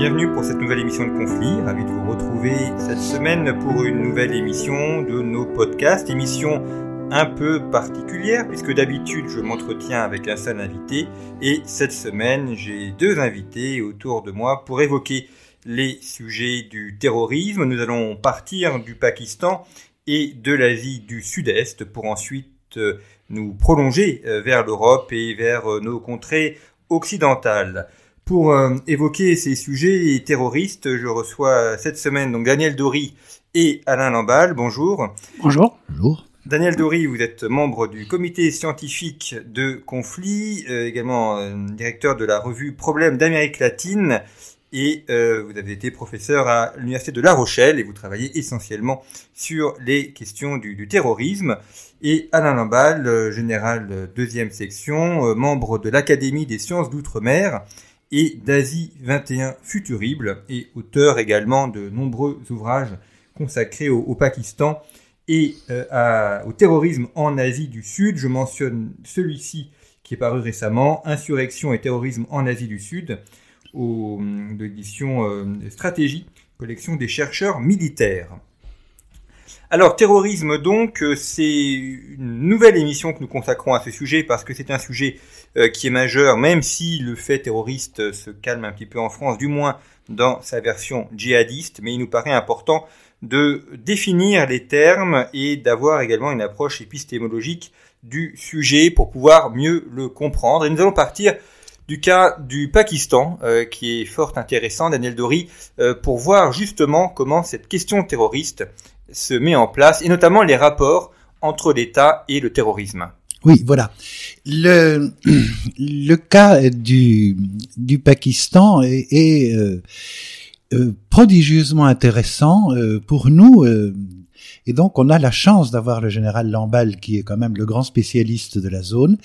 Bienvenue pour cette nouvelle émission de Conflit. Ravi de vous retrouver cette semaine pour une nouvelle émission de nos podcasts. Émission un peu particulière puisque d'habitude je m'entretiens avec un seul invité et cette semaine j'ai deux invités autour de moi pour évoquer les sujets du terrorisme. Nous allons partir du Pakistan et de l'Asie du Sud-Est pour ensuite euh, nous prolonger euh, vers l'Europe et vers euh, nos contrées occidentales. Pour évoquer ces sujets terroristes, je reçois cette semaine donc Daniel Dory et Alain Lamballe. Bonjour. Bonjour. Bonjour. Daniel Dory, vous êtes membre du comité scientifique de conflit, également directeur de la revue Problèmes d'Amérique latine et euh, vous avez été professeur à l'université de La Rochelle et vous travaillez essentiellement sur les questions du, du terrorisme. Et Alain Lamballe, euh, général deuxième section, euh, membre de l'Académie des sciences d'outre-mer et d'Asie 21 Futurible et auteur également de nombreux ouvrages consacrés au, au Pakistan et à, au terrorisme en Asie du Sud. Je mentionne celui-ci qui est paru récemment, Insurrection et terrorisme en Asie du Sud, aux, de l'édition euh, Stratégie, collection des chercheurs militaires. Alors, terrorisme donc, euh, c'est une nouvelle émission que nous consacrons à ce sujet parce que c'est un sujet euh, qui est majeur, même si le fait terroriste se calme un petit peu en France, du moins dans sa version djihadiste, mais il nous paraît important de définir les termes et d'avoir également une approche épistémologique du sujet pour pouvoir mieux le comprendre. Et nous allons partir du cas du Pakistan, euh, qui est fort intéressant, Daniel Dory, euh, pour voir justement comment cette question terroriste se met en place, et notamment les rapports entre l'État et le terrorisme. Oui, voilà. Le, le cas du, du Pakistan est, euh, euh prodigieusement intéressant pour nous et donc, on a la chance d'avoir le général Lamballe, qui est quand même le grand spécialiste de la zone,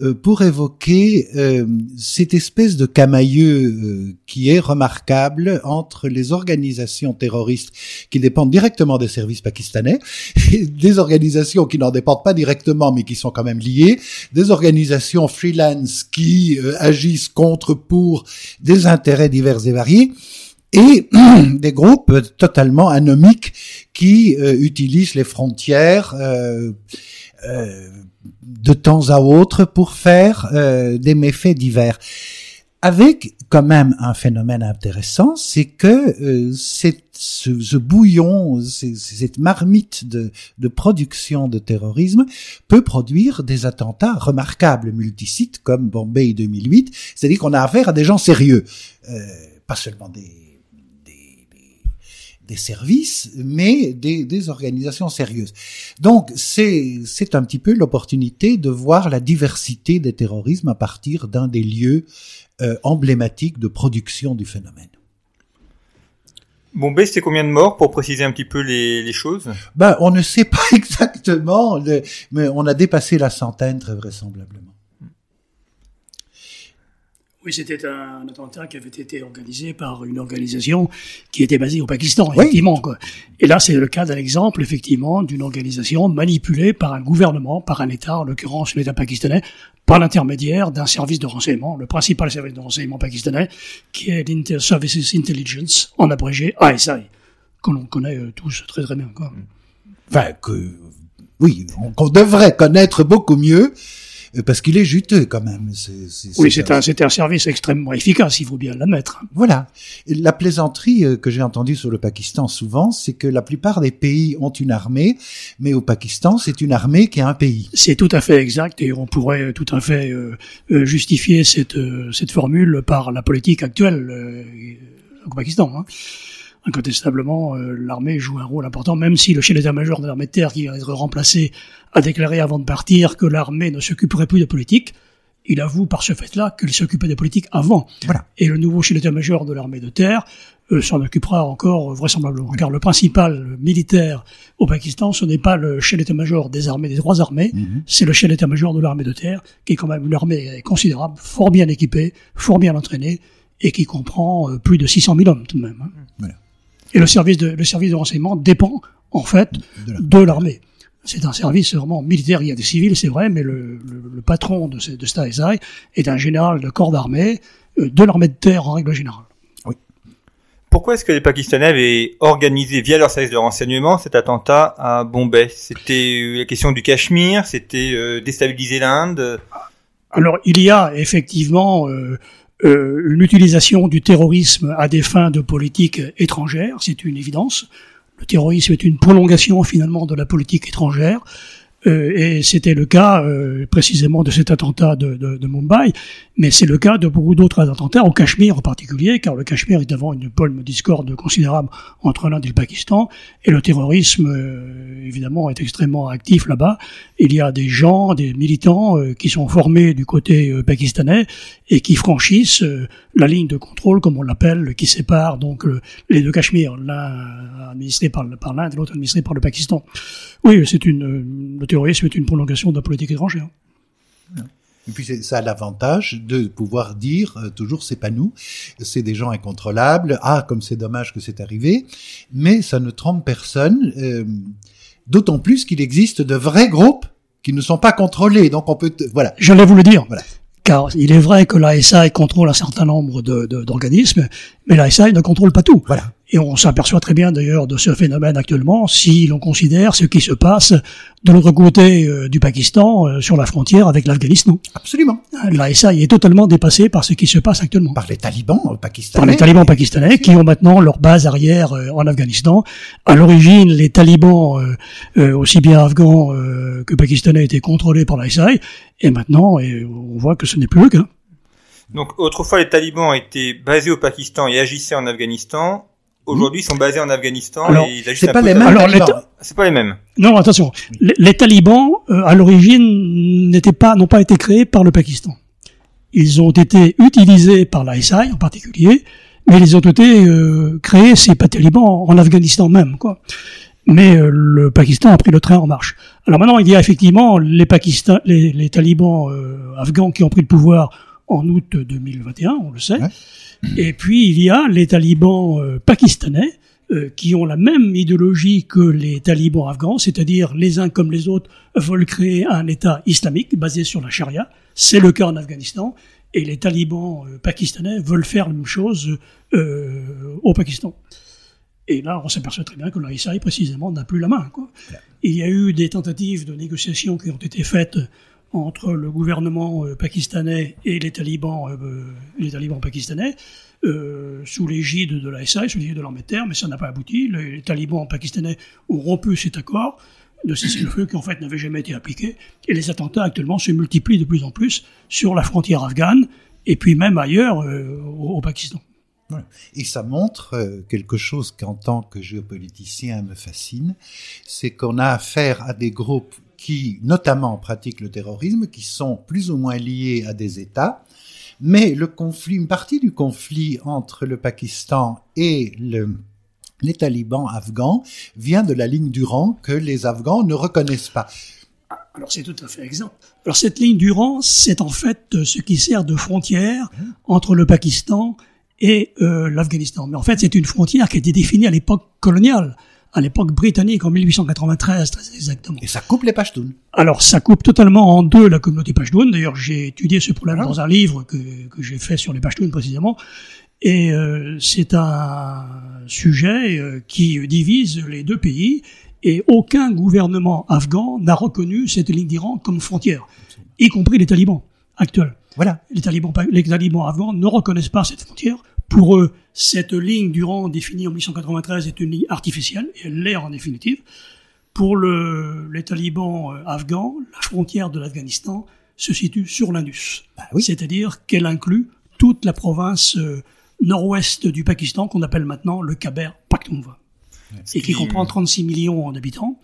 euh, pour évoquer euh, cette espèce de camailleux euh, qui est remarquable entre les organisations terroristes qui dépendent directement des services pakistanais, et des organisations qui n'en dépendent pas directement, mais qui sont quand même liées, des organisations freelance qui agissent contre pour des intérêts divers et variés, et des groupes totalement anomiques qui euh, utilisent les frontières euh, euh, de temps à autre pour faire des méfaits divers. Avec quand même un phénomène intéressant, c'est que cette, ce, bouillon, cette marmite de, de, production de terrorisme peut produire des attentats remarquables, multisites comme Bombay 2008. C'est-à-dire qu'on a affaire à des gens sérieux, pas seulement des des services, mais des, des organisations sérieuses. Donc c'est c'est un petit peu l'opportunité de voir la diversité des terrorismes à partir d'un des lieux euh, emblématiques de production du phénomène. Bombay, c'était combien de morts pour préciser un petit peu les, les choses? Ben, on ne sait pas exactement, mais on a dépassé la centaine très vraisemblablement. Oui, c'était un attentat qui avait été organisé par une organisation qui était basée au Pakistan, effectivement. Quoi. Et là, c'est le cas d'un exemple, effectivement, d'une organisation manipulée par un gouvernement, par un État, en l'occurrence l'État pakistanais, par l'intermédiaire d'un service de renseignement, le principal service de renseignement pakistanais, qui est l'Inter-Services Intelligence, en abrégé ISI, que l'on connaît euh, tous très très bien. Quoi. Enfin, que oui, qu'on devrait connaître beaucoup mieux, parce qu'il est juteux quand même. oui, c'est un, un service extrêmement efficace, il faut bien l'admettre. Voilà. La plaisanterie euh, que j'ai entendue sur le Pakistan souvent, c'est que la plupart des pays ont une armée, mais au Pakistan, c'est une armée qui a un pays. C'est tout à fait exact, et on pourrait tout à fait euh, justifier cette, cette formule par la politique actuelle au Pakistan. Hein incontestablement, euh, l'armée joue un rôle important, même si le chef d'état-major de l'armée de terre, qui va être remplacé, a déclaré avant de partir que l'armée ne s'occuperait plus de politique. Il avoue par ce fait-là qu'il s'occupait de politique avant. Voilà. Et le nouveau chef d'état-major de l'armée de terre euh, s'en occupera encore vraisemblablement. Car le principal militaire au Pakistan, ce n'est pas le chef d'état-major des armées, des trois armées, mhm. c'est le chef d'état-major de l'armée de terre, qui est quand même une armée considérable, fort bien équipée, fort bien entraînée, et qui comprend euh, plus de 600 000 hommes tout de même. Hein. Voilà. Et le service de, le service de renseignement dépend, en fait, de l'armée. C'est un service vraiment militaire. Il y a des civils, c'est vrai, mais le, le, patron de, de est un général de corps d'armée, euh, de l'armée de terre en règle générale. Oui. pourquoi est-ce que les Pakistanais avaient organisé via leur service de renseignement cet attentat à Bombay? C'était la question du Cachemire, c'était déstabiliser l'Inde? Alors il y a effectivement euh, euh, une utilisation du terrorisme à des fins de politique étrangère, c'est une évidence. Le terrorisme est une prolongation finalement de la politique étrangère. Euh, et c'était le cas euh, précisément de cet attentat de, de, de Mumbai, mais c'est le cas de beaucoup d'autres attentats, au Cachemire en particulier, car le Cachemire est devant une pôle discorde considérable entre l'Inde et le Pakistan, et le terrorisme, euh, évidemment, est extrêmement actif là-bas. Il y a des gens, des militants qui sont formés du côté pakistanais et qui franchissent la ligne de contrôle, comme on l'appelle, qui sépare donc les deux Cachemires, l'un administré par, par l'Inde et l'autre administré par le Pakistan. Oui, c'est une le terrorisme est une prolongation de la politique étrangère. Et puis ça a l'avantage de pouvoir dire euh, toujours c'est pas nous, c'est des gens incontrôlables. Ah comme c'est dommage que c'est arrivé, mais ça ne trompe personne. Euh, D'autant plus qu'il existe de vrais groupes qui ne sont pas contrôlés. Donc on peut voilà. J'allais vous le dire. Voilà. Car il est vrai que l'ASI contrôle un certain nombre d'organismes, mais l'ASI ne contrôle pas tout. Voilà. Et on s'aperçoit très bien d'ailleurs de ce phénomène actuellement si l'on considère ce qui se passe de l'autre côté euh, du Pakistan, euh, sur la frontière avec l'Afghanistan. Absolument. L'ASA est totalement dépassé par ce qui se passe actuellement. Par les talibans pakistanais. Par les talibans pakistanais qui ont maintenant leur base arrière euh, en Afghanistan. À l'origine, les talibans, aussi bien afghans que pakistanais, étaient contrôlés par l'ASA. Et maintenant, on voit que ce n'est plus le cas. Donc autrefois, les talibans étaient basés au Pakistan et agissaient en Afghanistan aujourd'hui sont basés en Afghanistan alors, et c'est pas les mêmes. Alors, c'est pas les mêmes. Non, attention. Les, talibans euh, à l'origine n'étaient pas n'ont pas été créés par le Pakistan. Ils ont été utilisés par l'ISI en particulier, mais ils ont été euh, créés ces pas talibans en Afghanistan même quoi. Mais euh, le Pakistan a pris le train en marche. Alors maintenant, il y a effectivement les Pakistan, les, les talibans afghans qui ont pris le pouvoir en août 2021, on le sait. Et puis il y a les talibans euh, pakistanais euh, qui ont la même idéologie que les talibans afghans, c'est-à-dire les uns comme les autres veulent créer un État islamique basé sur la charia. C'est le cas en Afghanistan. Et les talibans euh, pakistanais veulent faire la même chose au Pakistan. Et là, on s'aperçoit très bien que l'ISI, précisément, n'a plus la main. Quoi. Il y a eu des tentatives de négociation qui ont été faites entre le gouvernement euh, pakistanais et les talibans, euh, les talibans pakistanais, euh, sous l'égide de l'ASI, sous l'égide de l'armée terre, mais ça n'a pas abouti. Les, talibans pakistanais ont rompu cet accord de cessez-le-feu qui en fait n'avait jamais été appliqué, et les attentats actuellement se multiplient de plus en plus sur la frontière afghane, et puis même ailleurs au, Pakistan. Et ça montre quelque chose qu'en tant que géopoliticien me fascine, c'est qu'on a affaire à des groupes qui notamment pratiquent le terrorisme, qui sont plus ou moins liés à des États. Mais le conflit, une partie du conflit entre le Pakistan et le, les talibans afghans vient de la ligne du rang que les Afghans ne reconnaissent pas. Alors c'est tout à fait exemple. Alors cette ligne du rang, c'est en fait ce qui sert de frontière entre le Pakistan et euh, l'Afghanistan. Mais en fait, c'est une frontière qui a été définie à l'époque coloniale à l'époque britannique en 1893 très exactement. Et ça coupe les Pashtuns. Alors ça coupe totalement en deux la communauté Pashtun. D'ailleurs j'ai étudié ce problème dans un livre que, que j'ai fait sur les Pashtuns précisément. Et euh, c'est un sujet euh, qui divise les deux pays et aucun gouvernement afghan n'a reconnu cette ligne d'Iran comme frontière, y compris les talibans actuels. Voilà. Les talibans, les talibans afghans ne reconnaissent pas cette frontière. Pour eux, cette ligne du rang définie en 1893 est une ligne artificielle, et elle l'est en définitive. Pour le, les talibans euh, afghans, la frontière de l'Afghanistan se situe sur l'Indus. Bah oui. C'est-à-dire qu'elle inclut toute la province euh, nord-ouest du Pakistan qu'on appelle maintenant le Khyber Pakhtunkhwa. et qui comprend 36 millions d'habitants,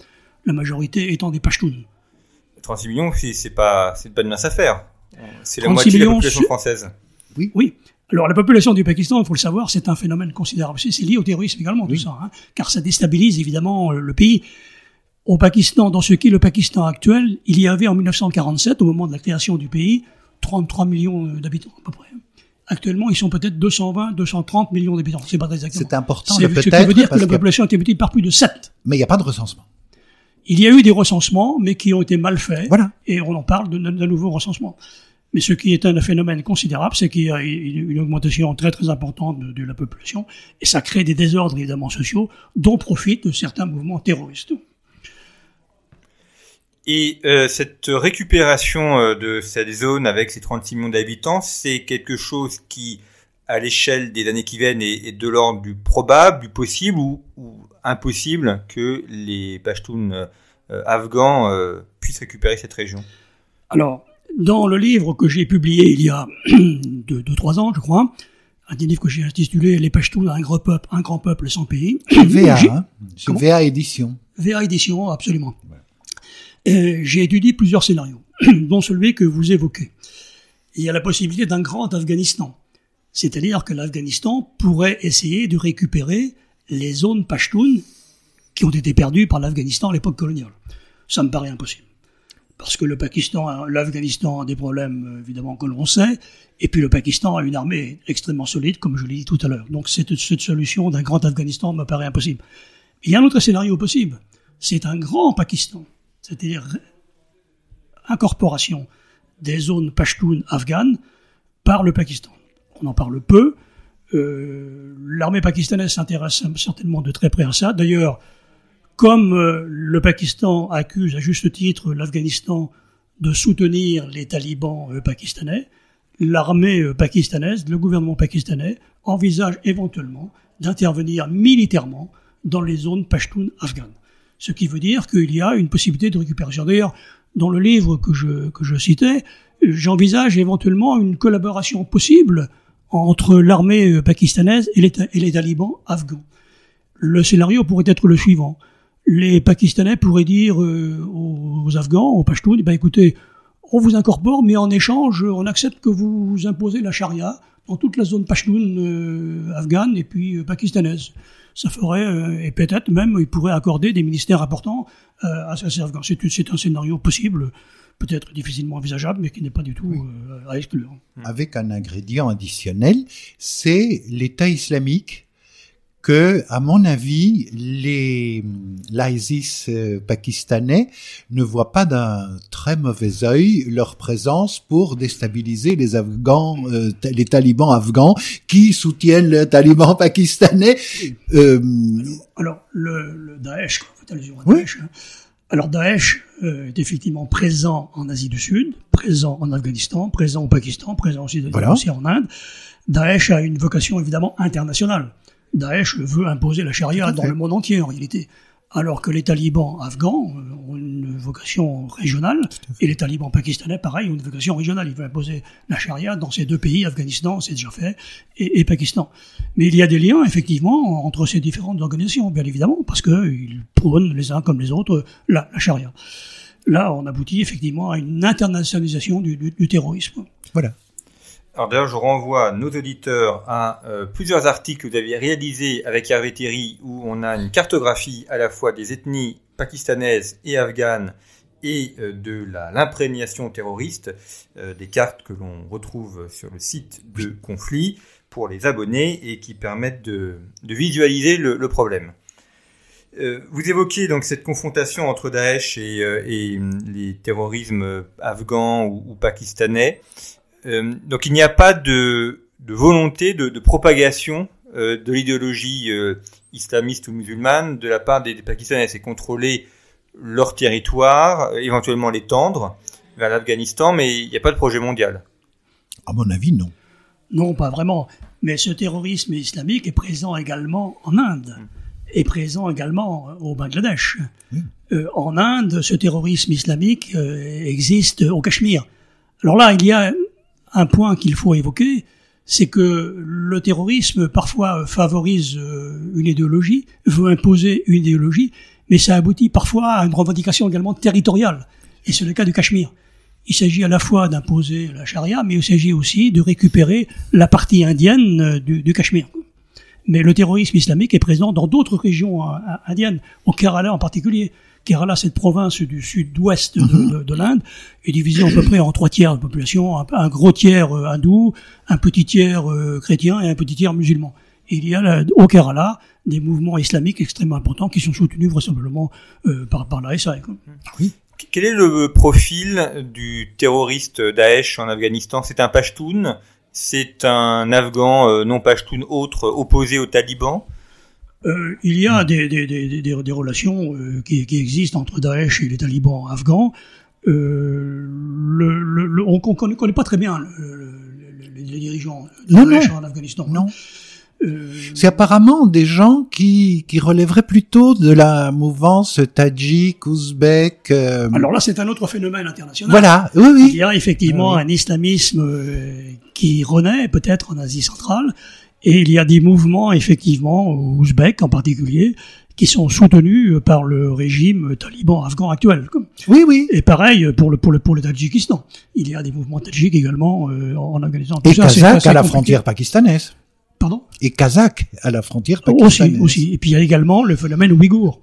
la majorité étant des Pashtuns. 36 millions, c'est pas, c'est pas de mince affaire. C'est la moitié de la population française. Oui. Oui. Alors la population du Pakistan, il faut le savoir, c'est un phénomène considérable. C'est lié au terrorisme également, tout ça, hein, car ça déstabilise évidemment euh, le pays. Au Pakistan, dans ce qui est le Pakistan actuel, il y avait en 1947, au moment de la création du pays, 33 millions euh, d'habitants à peu près. Actuellement, ils sont peut-être 220, 230 millions d'habitants. C'est pas très exactement. C'est important peut-être. Ce qui veut dire que la population a été multipliée par plus de 7. Mais il n'y a pas de recensement. Il y a eu des recensements, mais qui ont été mal faits. Voilà. Et on en parle d'un nouveau recensement. Mais ce qui est un phénomène considérable, c'est qu'il y a une augmentation très très importante de, la population, et ça crée des désordres évidemment sociaux dont profitent certains mouvements terroristes. Et euh, cette récupération euh, de cette zone avec ses 36 millions d'habitants, c'est quelque chose qui, à l'échelle des années qui viennent, est, de l'ordre du probable, du possible ou, impossible que les Pashtuns euh, afghans puissent récupérer cette région? Alors, dans le livre que j'ai publié il y a deux, deux, trois ans, je crois, un des livres que j'ai intitulé Les Pashtuns, un grand peuple, un grand peuple sans pays. VA, hein VA édition. VA édition, absolument. J'ai étudié plusieurs scénarios, dont celui que vous évoquez. Il y a la possibilité d'un grand Afghanistan. C'est-à-dire que l'Afghanistan pourrait essayer de récupérer les zones Pashtuns qui ont été perdues par l'Afghanistan à l'époque coloniale. Ça me paraît impossible parce que le Pakistan, l'Afghanistan a des problèmes évidemment que l'on sait, et puis le Pakistan a une armée extrêmement solide, comme je l'ai dit tout à l'heure. Donc cette, solution d'un grand Afghanistan me paraît impossible. Il y a un autre scénario possible, c'est un grand Pakistan, c'est-à-dire incorporation des zones Pashtun afghanes par le Pakistan. On en parle peu. Euh, L'armée pakistanaise s'intéresse certainement de très près à ça. D'ailleurs, comme euh, le Pakistan accuse à juste titre l'Afghanistan de soutenir les talibans euh, pakistanais, l'armée euh, pakistanaise, le gouvernement pakistanais envisage éventuellement d'intervenir militairement dans les zones pashtun afghanes. Ce qui veut dire qu'il y a une possibilité de récupération. D'ailleurs, dans le livre que je, que je citais, j'envisage éventuellement une collaboration possible entre l'armée pakistanaise et les, et les talibans afghans. Le scénario pourrait être le suivant les Pakistanais pourraient dire euh, aux, Afghans, aux Pashtuns, eh ben écoutez, on vous incorpore, mais en échange, on accepte que vous imposez la charia dans toute la zone Pashtun euh, afghane et puis euh, pakistanaise. Ça ferait, et peut-être même, ils pourraient accorder des ministères importants à ces Afghans. C'est un scénario possible, peut-être difficilement envisageable, mais qui n'est pas du tout à exclure. Avec un ingrédient additionnel, c'est l'État islamique que, à mon avis, les l'ISIS euh, pakistanais ne voient pas d'un très mauvais œil leur présence pour déstabiliser les Afghans, euh, les talibans afghans qui soutiennent le taliban pakistanais. Euh, alors, le, le Daesh, quand vous à Daesh, hein. alors Daesh est effectivement présent en Asie du Sud, présent en Afghanistan, présent au Pakistan, présent aussi, aussi en Inde. Daesh a une vocation évidemment internationale. Daesh veut imposer la charia dans le monde entier en réalité. Alors que les talibans afghans ont une vocation régionale et les talibans pakistanais, pareil, ont une vocation régionale. Ils veulent imposer la charia dans ces deux pays, Afghanistan, c'est déjà fait, et, Pakistan. Mais il y a des liens, effectivement, entre ces différentes organisations, bien évidemment, parce qu'ils prônent les uns comme les autres la, la charia. Là, on aboutit effectivement à une internationalisation du, du, du terrorisme. Voilà. Alors d'ailleurs, je renvoie nos auditeurs à euh, plusieurs articles que vous aviez réalisés avec Hervé Thierry, où on a une cartographie à la fois des ethnies pakistanaises et afghanes et euh, de l'imprégnation terroriste, euh, des cartes que l'on retrouve sur le site de conflit pour les abonnés et qui permettent de, visualiser le, problème. vous évoquez donc cette confrontation entre Daesh et, les terrorismes afghans ou pakistanais. Euh, donc il n'y a pas de, de volonté de, de propagation euh, de l'idéologie euh, islamiste ou musulmane de la part des, Pakistanais. C'est contrôler leur territoire, éventuellement l'étendre vers l'Afghanistan, mais il n'y a pas de projet mondial. À mon avis, non. Non, pas vraiment. Mais ce terrorisme islamique est présent également en Inde, mm. est présent également au Bangladesh. Euh, en Inde, ce terrorisme islamique existe au Cachemire. Alors là, il y a un point qu'il faut évoquer, c'est que le terrorisme parfois favorise euh, une idéologie, veut imposer une idéologie, mais ça aboutit parfois à une revendication également territoriale. Et c'est le cas du Cachemire. Il s'agit à la fois d'imposer la charia, mais il s'agit aussi de récupérer la partie indienne euh, du, Cachemire. Mais le terrorisme islamique est présent dans d'autres régions euh, indiennes, au Kerala en particulier. Kerala, cette province du sud-ouest de, mhm. de, l'Inde, est divisée à peu près en trois tiers de population, un, gros tiers euh, hindou, un petit tiers euh, chrétien et un petit tiers musulman. il y a au Kerala des mouvements islamiques extrêmement importants qui sont soutenus vraisemblablement euh, par, par la Oui. Quel est le profil du terroriste Daesh en Afghanistan? C'est un Pashtun? C'est un Afghan non Pashtun autre opposé aux talibans? Euh, il y a des, des, des, des relations euh, qui, qui, existent entre Daesh et les talibans afghans. Euh, le, le, on ne connaît, pas très bien les, les dirigeants de Daesh en Afghanistan. Non. Euh, C'est apparemment des gens qui, qui relèveraient plutôt de la mouvance tadjik, ouzbek. Euh... Alors là, c'est un autre phénomène international. Voilà, oui, oui. Il y a effectivement un islamisme euh, qui renaît peut-être en Asie centrale, et il y a des mouvements, effectivement, ouzbeks en particulier, qui sont soutenus par le régime taliban afghan actuel. Oui, oui. Et pareil pour le pour le pour le Tadjikistan. Il y a des mouvements tadjiks également euh, en Afghanistan. et Kazakh à la frontière pakistanaise. Pardon? Et Kazakh à la frontière pakistanaise. Aussi, aussi. Et puis il y a également le phénomène ouïghour.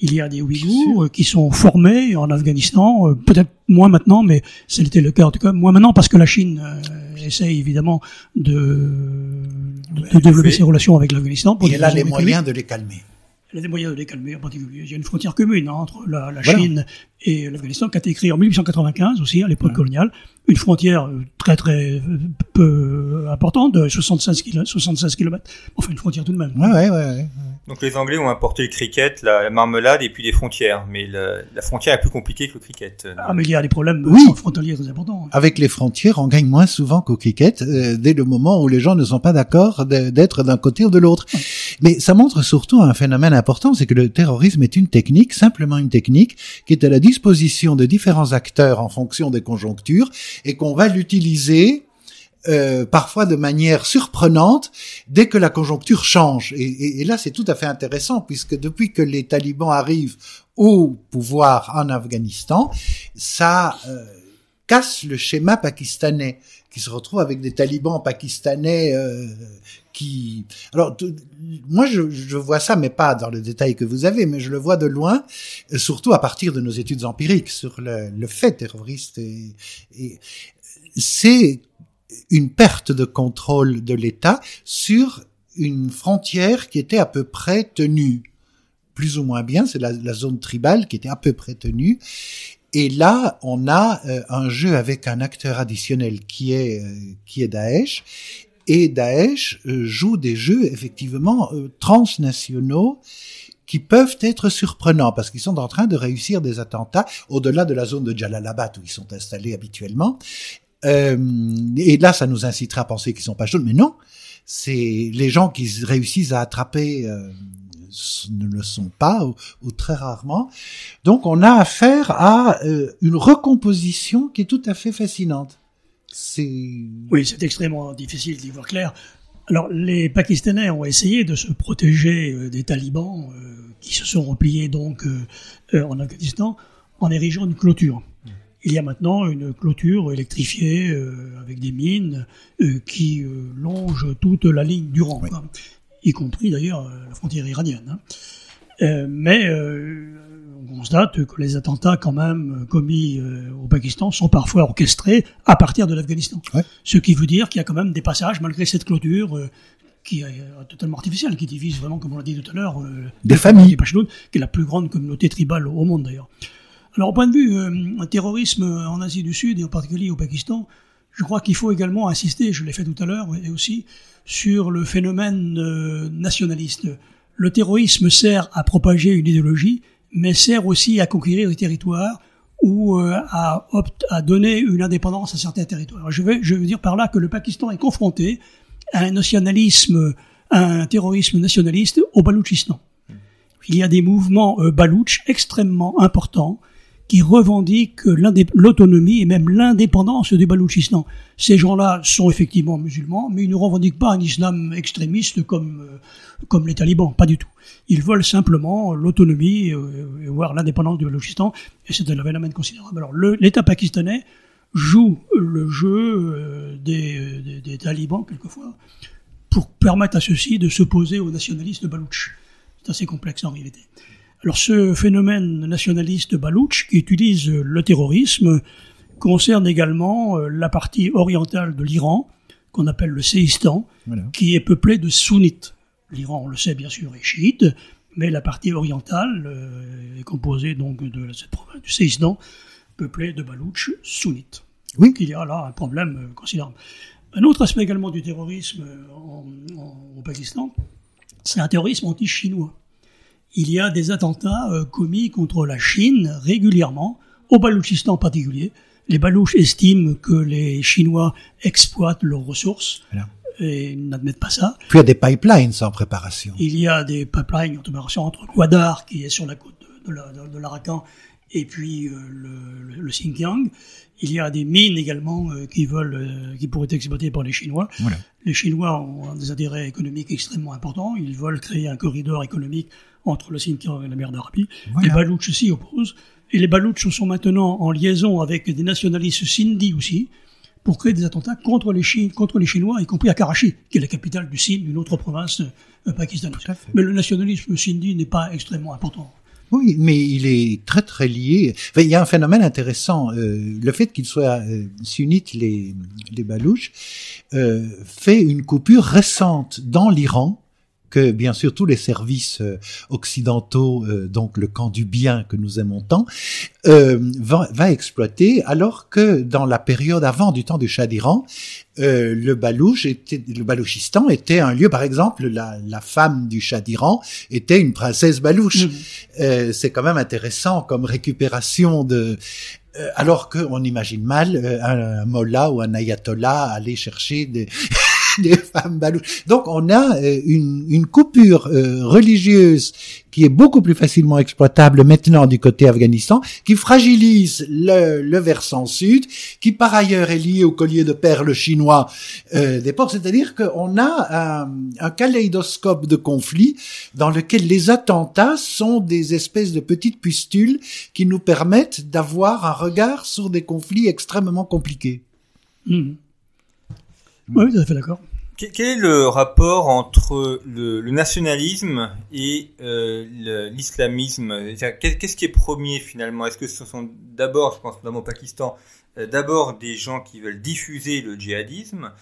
Il y a des Ouïghours qui sont formés en Afghanistan, euh, peut-être moins maintenant, mais c'était le cas en tout cas, moins maintenant parce que la Chine euh, essaye évidemment de, développer ses relations avec l'Afghanistan. Et elle a les moyens de les calmer. Elle a des moyens de les calmer en particulier. Il y a une frontière commune hein, entre la, la Chine et l'Afghanistan qui a été créée en 1895 aussi, à l'époque coloniale. Une frontière euh, très très peu importante, de 76 km, 76 km. Enfin, une frontière tout de même. Ouais, ouais, ouais. Donc les Anglais ont importé le cricket, la, marmelade et puis les frontières. Mais la, la, frontière est plus compliquée que le cricket. Ah, mais il y a des problèmes oui. frontaliers très importants. Avec les frontières, on gagne moins souvent qu'au cricket, euh, dès le moment où les gens ne sont pas d'accord d'être d'un côté ou de l'autre. Mais ça montre surtout un phénomène important, c'est que le terrorisme est une technique, simplement une technique, qui est à la disposition de différents acteurs en fonction des conjonctures, et qu'on va l'utiliser euh, parfois de manière surprenante dès que la conjoncture change. Et, et, et là, c'est tout à fait intéressant puisque depuis que les talibans arrivent au pouvoir en Afghanistan, ça euh, casse le schéma pakistanais qui se retrouve avec des talibans pakistanais euh, qui... Alors, moi, je, je, vois ça, mais pas dans le détail que vous avez, mais je le vois de loin, surtout à partir de nos études empiriques sur le, le fait terroriste. Et, et c'est une perte de contrôle de l'État sur une frontière qui était à peu près tenue, plus ou moins bien, c'est la, zone tribale qui était à peu près tenue. Et là, on a euh, un jeu avec un acteur additionnel qui est euh, qui est Daesh. Et Daesh euh, joue des jeux effectivement transnationaux qui peuvent être surprenants parce qu'ils sont en train de réussir des attentats au-delà de la zone de Jalalabad où ils sont installés habituellement euh, et là, ça nous incitera à penser qu'ils sont pas chauds, mais non. C'est les gens qui réussissent à attraper euh, ne le sont pas ou, très rarement. Donc, on a affaire à euh, une recomposition qui est tout à fait fascinante. C'est oui, c'est extrêmement difficile d'y voir clair. Alors, les Pakistanais ont essayé de se protéger euh, des talibans euh, qui se sont repliés donc en Afghanistan en érigeant une clôture. Il y a maintenant une clôture électrifiée euh, avec des mines euh, qui euh, longe toute la ligne du rang, y compris d'ailleurs la frontière iranienne. Hein. mais on constate que les attentats quand même commis au Pakistan sont parfois orchestrés à partir de l'Afghanistan. Ce qui veut dire qu'il y a quand même des passages, malgré cette clôture, qui est totalement artificielle, qui divise vraiment, comme on l'a dit tout à l'heure, des familles, qui est la plus grande communauté tribale au monde d'ailleurs. Alors, au point de vue euh, terrorisme en Asie du Sud et en particulier au Pakistan, je crois qu'il faut également insister, je l'ai fait tout à l'heure, et aussi sur le phénomène euh, nationaliste. Le terrorisme sert à propager une idéologie, mais sert aussi à conquérir des territoires ou euh, à, à donner une indépendance à certains territoires. Je veux, je veux dire par là que le Pakistan est confronté à un nationalisme, à un terrorisme nationaliste au Baloutchistan. Il y a des mouvements euh, balouches extrêmement importants qui revendiquent l'autonomie et même l'indépendance du Baloutchistan. Ces gens-là sont effectivement musulmans, mais ils ne revendiquent pas un islam extrémiste comme euh, comme les talibans, pas du tout. Ils veulent simplement l'autonomie, euh, voire l'indépendance du Baloutchistan, et c'est un phénomène considérable. Alors l'État pakistanais joue le jeu euh, des, talibans quelquefois pour permettre à ceux-ci de s'opposer aux nationalistes balouches. C'est assez complexe en réalité. Alors ce phénomène nationaliste balouche qui utilise le terrorisme concerne également euh, la partie orientale de l'Iran, qu'on appelle le Séistan, qui est peuplé de sunnites. L'Iran, on le sait bien sûr, est chiite, mais la partie orientale euh, est composée donc de cette province du Seistan, peuplée de Baloutches sunnites. Oui. Il y a là un problème euh, considérable. Un autre aspect également du terrorisme au Pakistan, c'est un terrorisme anti-chinois. Il y a des attentats commis contre la Chine régulièrement, au Baloutchistan en particulier, les Balouches estiment que les Chinois exploitent leurs ressources et n'admettent pas ça. Puis il y a des pipelines en préparation. Il y a des pipelines en préparation entre Gwadar, qui est sur la côte de, l'Arakan, et puis euh, le, Xinjiang. Il y a des mines également euh, qui veulent, euh, qui pourraient être exploitées par les Chinois. Les Chinois ont des intérêts économiques extrêmement importants. Ils veulent créer un corridor économique entre le Xinjiang et la mer d'Arabie. Les Balouches s'y opposent. Et les Baloutches sont maintenant en liaison avec des nationalistes sindhi aussi, pour créer des attentats contre les, contre les Chinois, y compris à Karachi, qui est la capitale du Sindh, une autre province euh, pakistanaise. Mais le nationalisme sindhi n'est pas extrêmement important. Oui, mais il est très très lié. il y a un phénomène intéressant. Euh, le fait qu'ils soient euh, sunnites, les, les Balouches, euh, fait une coupure récente dans l'Iran que bien sûr tous les services euh, occidentaux, euh, donc le camp du bien que nous aimons tant, euh, va, va, exploiter, alors que dans la période avant du temps du Shah d'Iran, euh, le Balouch était, le Balouchistan était un lieu, par exemple, la, la femme du Shah d'Iran était une princesse Balouche. Mmh. C'est quand même intéressant comme récupération de alors qu'on imagine mal un, un mollah ou un ayatollah aller chercher des Donc on a euh, une, une coupure euh, religieuse qui est beaucoup plus facilement exploitable maintenant du côté Afghanistan, qui fragilise le, le versant sud, qui par ailleurs est lié au collier de perles chinois euh, des ports. C'est-à-dire qu'on a un, un de conflits dans lequel les attentats sont des espèces de petites pustules qui nous permettent d'avoir un regard sur des conflits extrêmement compliqués. Mmh. Oui, tout à fait d'accord. Quel est le rapport entre le, nationalisme et euh, l'islamisme? Qu'est-ce qui est premier finalement? Est-ce que ce sont d'abord, je pense notamment au Pakistan, euh, d'abord des gens qui veulent diffuser le djihadisme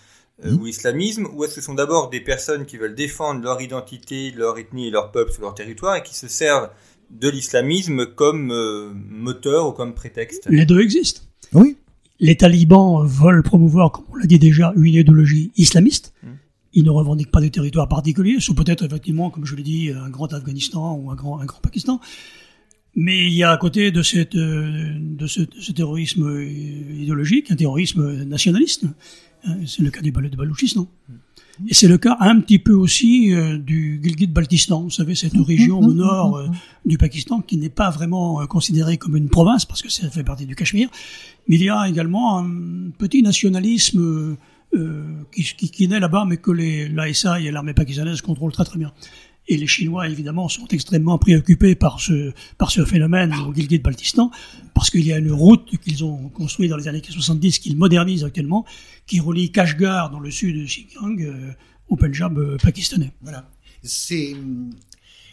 euh, mmh. ou l'islamisme, ou est-ce que ce sont d'abord des personnes qui veulent défendre leur identité, leur ethnie et leur peuple sur leur territoire et qui se servent de l'islamisme comme moteur ou comme prétexte? Les deux existent. Oui les talibans veulent promouvoir, comme on l'a dit déjà, une idéologie islamiste. Hmm. Ils ne revendiquent pas des territoires particuliers, sauf peut-être effectivement, comme je l'ai dit, un grand Afghanistan ou un grand, un grand Pakistan. Mais il y a à côté de, cette, euh, de, ce, terrorisme idéologique un terrorisme nationaliste. Hein, c'est le cas du de Balouchistan. Hmm. Et c'est le cas un petit peu aussi euh, du Gilgit-Baltistan, vous savez, cette région au nord euh, du Pakistan qui n'est pas vraiment considérée comme une province parce que ça fait partie du Cachemire, mais il y a également un petit nationalisme euh, qui, qui, qui naît là-bas, mais que l'ASA et l'armée pakistanaise contrôlent très très bien. Et les Chinois, évidemment, sont extrêmement préoccupés par ce, par ce phénomène au Gilgit-Baltistan, parce qu'il y a une route qu'ils ont construite dans les années 70, qu'ils modernisent actuellement, qui relie Kashgar, dans le sud de Xinjiang, euh, au Punjab euh, pakistanais. Voilà. C'est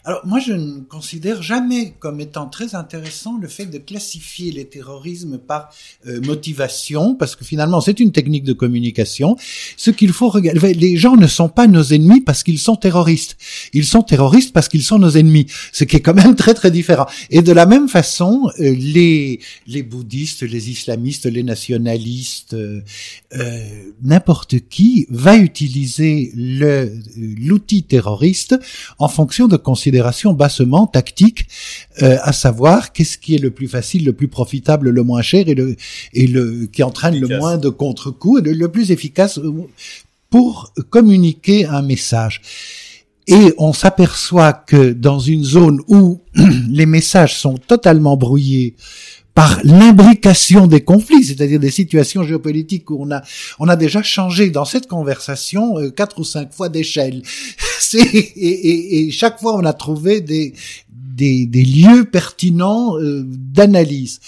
alors moi, je ne considère jamais comme étant très intéressant le fait de classifier les terrorismes par euh, motivation, parce que finalement, c'est une technique de communication. Ce qu'il faut regarder, les gens ne sont pas nos ennemis parce qu'ils sont terroristes. Ils sont terroristes parce qu'ils sont nos ennemis, ce qui est quand même très très différent. Et de la même façon, euh, les les bouddhistes, les islamistes, les nationalistes, euh, n'importe qui va utiliser le l'outil terroriste en fonction de considérations bassement tactique, euh, à savoir qu'est-ce qui est le plus facile, le plus profitable, le moins cher et le et le qui entraîne le moins de contre-coups, le, le plus efficace euh, pour communiquer un message. Et on s'aperçoit que dans une zone où les messages sont totalement brouillés, par l'imbrication des conflits, c'est-à-dire des situations géopolitiques où on a on a déjà changé dans cette conversation euh, quatre ou cinq fois d'échelle. et, et, et, chaque fois on a trouvé des des, des lieux pertinents euh, d'analyse.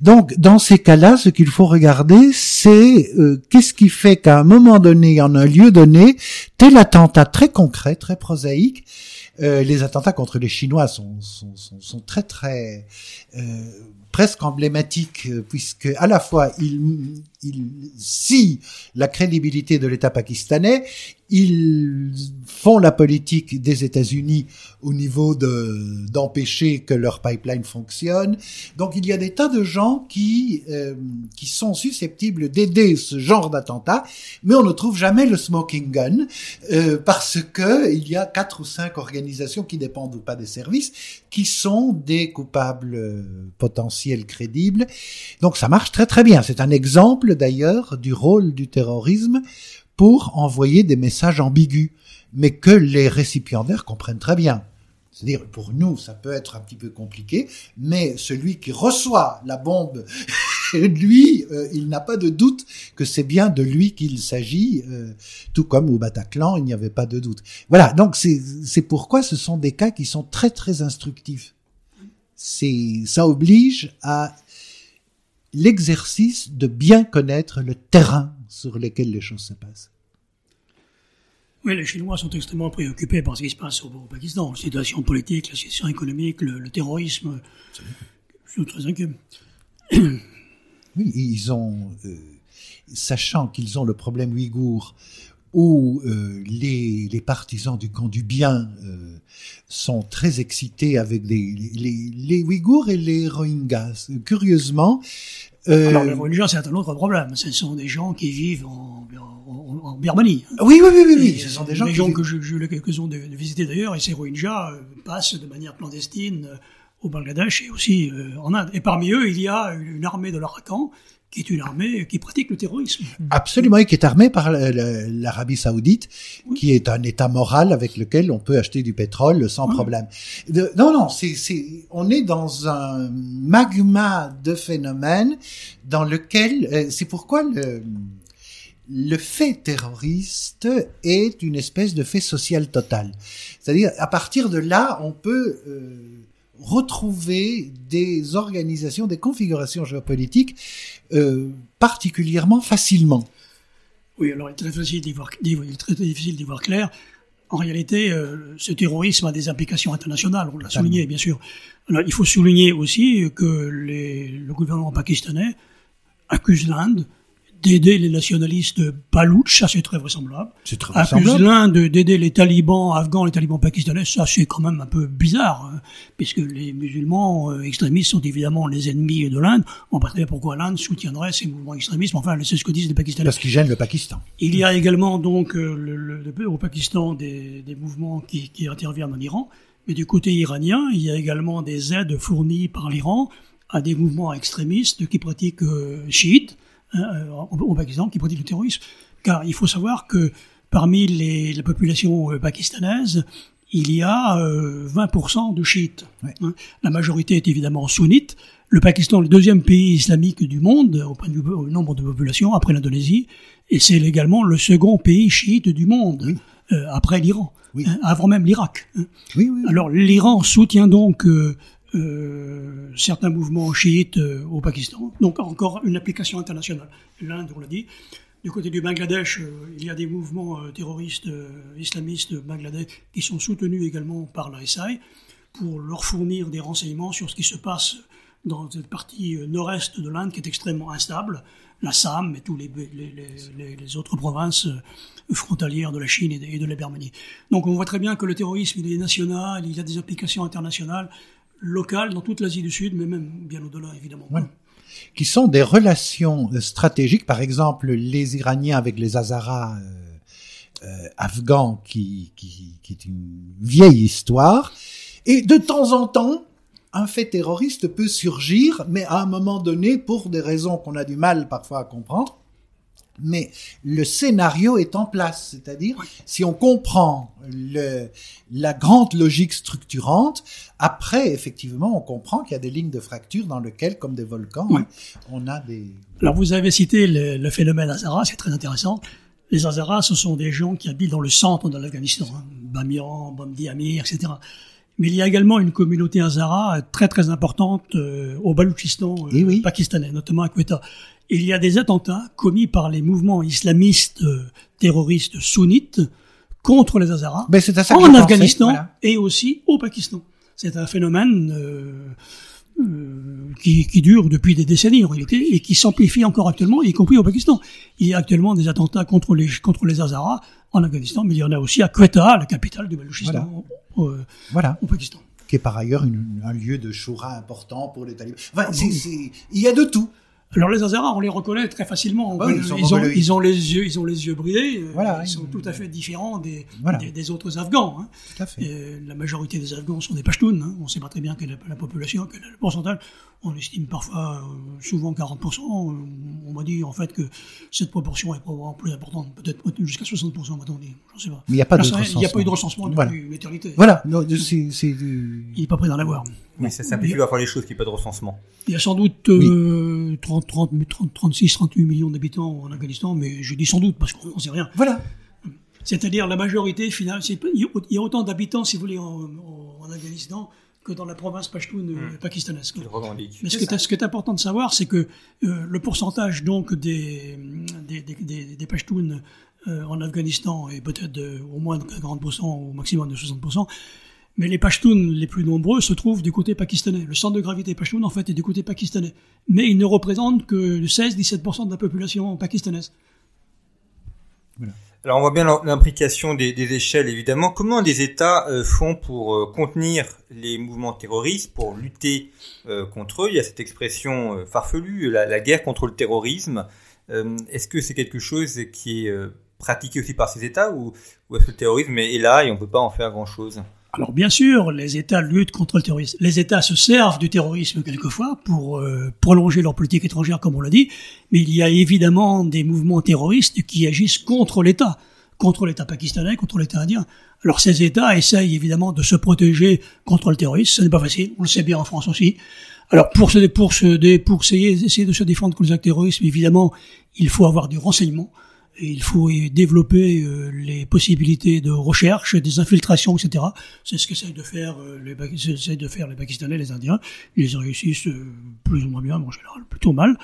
Donc, dans ces cas-là, ce qu'il faut regarder, c'est euh, qu'est-ce qui fait qu'à un moment donné, en un lieu donné, tel attentat très concret, très prosaïque, les attentats contre les Chinois sont, sont, sont, sont très très presque emblématique euh, puisque à la fois il, il scie la crédibilité de l'État pakistanais, ils font la politique des États-Unis au niveau de d'empêcher que leur pipeline fonctionne. Donc il y a des tas de gens qui euh, qui sont susceptibles d'aider ce genre d'attentat, mais on ne trouve jamais le smoking gun euh, parce que il y a quatre ou cinq organisations qui dépendent ou pas des services qui sont des coupables euh, potentiels crédibles. Donc ça marche très très bien. C'est un exemple d'ailleurs du rôle du terrorisme pour envoyer des messages ambigus, mais que les récipiendaires comprennent très bien. C'est-à-dire, pour nous, ça peut être un petit peu compliqué, mais celui qui reçoit la bombe, lui, euh, il n'a pas de doute que c'est bien de lui qu'il s'agit, euh, tout comme au Bataclan, il n'y avait pas de doute. Voilà, donc c'est pourquoi ce sont des cas qui sont très très instructifs. C'est ça oblige à l'exercice de bien connaître le terrain sur lequel les choses se passent. Oui, les Chinois sont extrêmement préoccupés par ce qui se passe au, Pakistan. La situation politique, la situation économique, le, terrorisme. Je suis très inquiet. Oui, ils ont, euh, sachant qu'ils ont le problème ouïghour, où euh, les, les, partisans du camp du bien euh, sont très excités avec les, les, les Ouïghours et les Rohingyas. Curieusement, euh... Alors, les religions, c'est un autre problème. Ce sont des gens qui vivent en, en, en Birmanie. Oui, oui, oui, oui, Ce sont des gens, des gens que j'ai eu l'occasion de, de, visiter d'ailleurs, et ces Rohingyas passent de manière clandestine au Bangladesh et aussi en Inde. Et parmi eux, il y a une armée de l'Arakan qui est une armée qui pratique le terrorisme. Absolument, et qui est armée par l'Arabie saoudite, qui est un État moral avec lequel on peut acheter du pétrole sans problème. non, non, c'est, on est dans un magma de phénomènes dans lequel, euh, c'est pourquoi le, le fait terroriste est une espèce de fait social total. C'est-à-dire, à partir de là, on peut euh, retrouver des organisations, des configurations géopolitiques euh, particulièrement facilement. Oui, alors il est très difficile d'y voir, très, difficile d'y voir clair. En réalité, euh, ce terrorisme a des implications internationales, on l'a souligné bien sûr. Alors, il faut souligner aussi que les, le gouvernement pakistanais accuse l'Inde d'aider les nationalistes balouches, ça c'est très vraisemblable. C'est très vraisemblable. l'Inde d'aider les talibans afghans, les talibans pakistanais, ça c'est quand même un peu bizarre, hein, puisque les musulmans euh, extrémistes sont évidemment les ennemis de l'Inde. On ne pas pourquoi l'Inde soutiendrait ces mouvements extrémistes, enfin c'est ce que disent les Pakistanais. Parce qu'ils gênent le Pakistan. Il y a également donc euh, le, le, au Pakistan des, des mouvements qui, qui interviennent en Iran, mais du côté iranien, il y a également des aides fournies par l'Iran à des mouvements extrémistes qui pratiquent euh, chiites Hein, euh, au Pakistan qui pratique le terrorisme. Car il faut savoir que parmi les, la population euh, pakistanaise, il y a 20% euh, de chiites. Hein. La majorité est évidemment sunnite. Le Pakistan est le deuxième pays islamique du monde au point de vue au nombre de population après l'Indonésie, et c'est également le second pays chiite du monde après l'Iran, hein, avant même l'Irak. Oui, Alors l'Iran soutient donc euh, certains mouvements chiites euh, au Pakistan. Donc encore une application internationale. L'Inde, on l'a dit. Du côté du Bangladesh, euh, il y a des mouvements terroristes islamistes Bangladesh qui sont soutenus également par l'ASI pour leur fournir des renseignements sur ce qui se passe dans cette partie nord-est de l'Inde qui est extrêmement instable, l'Assam et toutes les, autres provinces frontalières de la Chine et de, la Birmanie. Donc on voit très bien que le terrorisme est national, il y a des applications internationales, locales dans toute l'Asie du Sud, mais même bien au-delà, évidemment. Qui sont des relations euh, stratégiques, par exemple les Iraniens avec les Hazaras euh, euh, afghans, qui, qui, qui est une vieille histoire, et de temps en temps, un fait terroriste peut surgir, mais à un moment donné, pour des raisons qu'on a du mal parfois à comprendre, mais le scénario est en place, c'est-à-dire si on comprend le, la grande logique structurante, après effectivement on comprend qu'il y a des lignes de fracture dans lesquelles, comme des volcans, on a des. Alors vous avez cité le, le phénomène Hazara, c'est très intéressant. Les Hazaras, ce sont des gens qui habitent dans le centre de l'Afghanistan, hein, Bamiyan, Bamdi Amir, etc. Mais il y a également une communauté Hazara très très importante euh, au Baloutchistan euh, pakistanais, notamment à Quetta il y a des attentats commis par les mouvements islamistes euh, terroristes sunnites contre les Hazaras en Afghanistan et aussi au Pakistan. C'est un phénomène euh, euh, qui, qui durent depuis des décennies en réalité et qui s'amplifient encore actuellement, y compris au Pakistan. Il y a actuellement des attentats contre les contre les Hazaras en Afghanistan, mais il y en a aussi à Quetta, la capitale du Balochistan au, euh, voilà. au Pakistan. Qui est par ailleurs une, un lieu de choura important pour les talibans. Enfin, c'est, c'est, il y a de tout. Alors les Hazaras, on les reconnaît très facilement. Ils, ont, mongoloïdes. ils ont les yeux, ils ont les yeux Voilà, ils sont tout à fait différents des, Voilà. des, des autres Afghans. Hein. Tout à fait. Et la majorité des Afghans sont des Pashtuns. Hein. On ne sait pas très bien quelle est la population, quel est le pourcentage. On estime parfois, euh, souvent 40%. Euh, On m'a dit en fait que cette proportion est probablement plus importante, peut-être jusqu'à 60%, m'a-t-on dit. J'en sais pas. Mais il n'y a pas de Il n'y a pas eu de recensement. recensement Voilà. depuis l'éternité. Voilà, non, c'est, c'est du- Il n'est pas prêt d'en avoir. Oui, ça simplifie parfois les choses qu'il n'y ait pas de recensement. Il y a sans doute euh, 30, 30, 30, 36, 38 millions d'habitants en Afghanistan, mais je dis sans doute parce qu'on ne sait rien. Voilà. C'est-à-dire la majorité finale, il y a- autant d'habitants, si vous voulez, en Afghanistan que dans la province pashtoune euh, pakistanaise. Il revendique. Mais ce qui, est, ce qui est important de savoir, c'est que euh, le pourcentage donc des, des, des, des, des Pashtuns euh, en Afghanistan est peut-être au moins de 40%, au maximum de 60%, mais les Pashtuns les plus nombreux se trouvent du côté pakistanais. Le centre de gravité Pashtun, en fait, est du côté pakistanais. Mais ils ne représentent que 16-17% de la population pakistanaise. Alors on voit bien l'implication des, des échelles évidemment. Comment les États euh, font pour euh, contenir les mouvements terroristes, pour lutter euh, contre eux? Il y a cette expression farfelue, la, guerre contre le terrorisme. Est-ce que c'est quelque chose qui est pratiqué aussi par ces États ou, est-ce que le terrorisme est là et on peut pas en faire grand-chose? Alors bien sûr, les États luttent contre le terrorisme. Les États se servent du terrorisme quelquefois pour euh, prolonger leur politique étrangère, comme on l'a dit. Mais il y a évidemment des mouvements terroristes qui agissent contre l'État, contre l'État pakistanais, contre l'État indien. Alors ces États essayent évidemment de se protéger contre le terrorisme. Ce n'est pas facile. On le sait bien en France aussi. Alors pour se pour se pour essayer, essayer de se défendre contre le terrorisme, évidemment, il faut avoir du renseignement. Il faut développer euh, les possibilités de recherche, des infiltrations, etc. C'est ce qu'essayent de faire euh, les Pakistanais, les Indiens. Ils réussissent euh, plus ou moins bien, en général plutôt mal.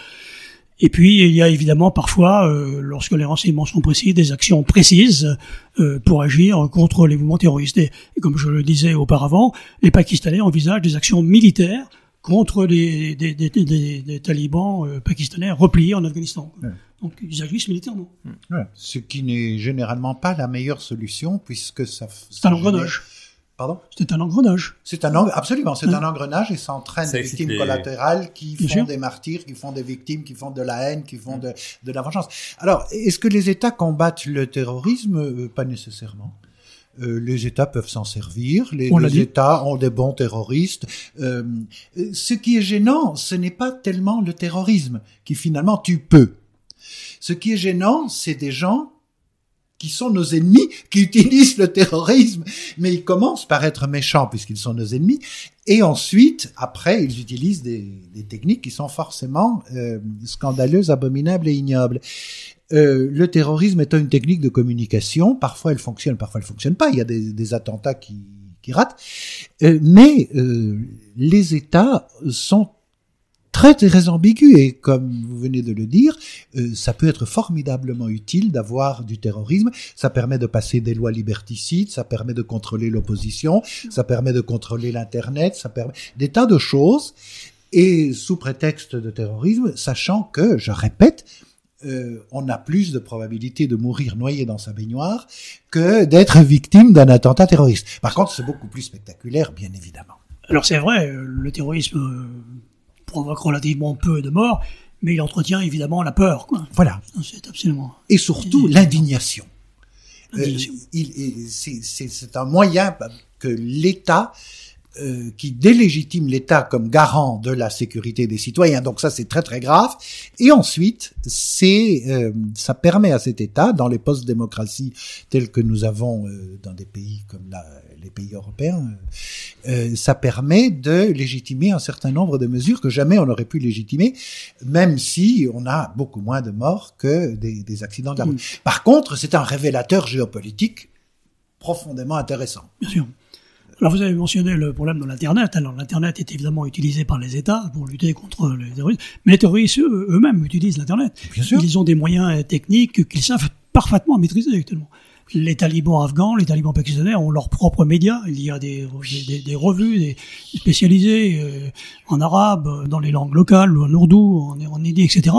Et puis il y a évidemment parfois, euh, lorsque les renseignements sont précis, des actions précises euh, pour agir contre les mouvements terroristes. Et, comme je le disais auparavant, les Pakistanais envisagent des actions militaires contre des, talibans euh, pakistanais repliés en Afghanistan. Donc ils agissent militairement. Ouais. Ce qui n'est généralement pas la meilleure solution puisque ça. C'est un engrenage. Pardon? C'est un engrenage. C'est un absolument, c'est un engrenage et ça entraîne Ça des victimes les- collatérales qui Bien font sûr. des martyrs, qui font des victimes, qui font de la haine, qui font de, de la vengeance. Alors, est-ce que les États combattent le terrorisme? Euh, Pas nécessairement. Euh, les États peuvent s'en servir, les, On. États ont des bons terroristes. Euh, euh, ce qui est gênant, ce n'est pas tellement le terrorisme qui finalement tue peu. Ce qui est gênant, c'est des gens qui sont nos ennemis, qui utilisent le terrorisme, mais ils commencent par être méchants puisqu'ils sont nos ennemis, et ensuite, après, ils utilisent des, techniques qui sont forcément euh, scandaleuses, abominables et ignobles. Euh, le terrorisme étant une technique de communication, parfois elle fonctionne, parfois elle fonctionne pas. Il y a des, attentats qui, ratent, Euh, mais les États sont très très ambigus et comme vous venez de le dire, euh, ça peut être formidablement utile d'avoir du terrorisme. Ça permet de passer des lois liberticides, ça permet de contrôler l'opposition, ça permet de contrôler l'internet, ça permet des tas de choses. Et sous prétexte de terrorisme, sachant que, je répète, euh, on a plus de probabilité de mourir noyé dans sa baignoire que d'être victime d'un attentat terroriste. Par contre, c'est beaucoup plus spectaculaire, bien évidemment. Alors c'est vrai, euh, le terrorisme provoque relativement peu de morts, mais il entretient évidemment la peur. Quoi. Voilà. C'est absolument. Et surtout l'indignation. Euh, c'est un moyen que l'État euh, qui délégitime l'État comme garant de la sécurité des citoyens. Donc ça, c'est très très grave. Et ensuite, c'est euh, ça permet à cet État, dans les post-démocraties telles que nous avons euh, dans des pays comme la, les pays européens, euh, ça permet de légitimer un certain nombre de mesures que jamais on n'aurait pu légitimer, même si on a beaucoup moins de morts que des, des accidents de la route. Mm. Par contre, c'est un révélateur géopolitique profondément intéressant. Bien sûr. Alors vous avez mentionné le problème de l'Internet. Alors l'Internet est évidemment utilisé par les États pour lutter contre les terroristes, mais les terroristes eux- eux-mêmes utilisent l'Internet. Bien sûr. Ils ont des moyens techniques qu'ils savent parfaitement maîtriser actuellement. Les talibans afghans, les talibans pakistanais ont leurs propres médias. Il y a des, des, des revues des spécialisées euh, en arabe, dans les langues locales, en ourdou, en, en hindi, etc.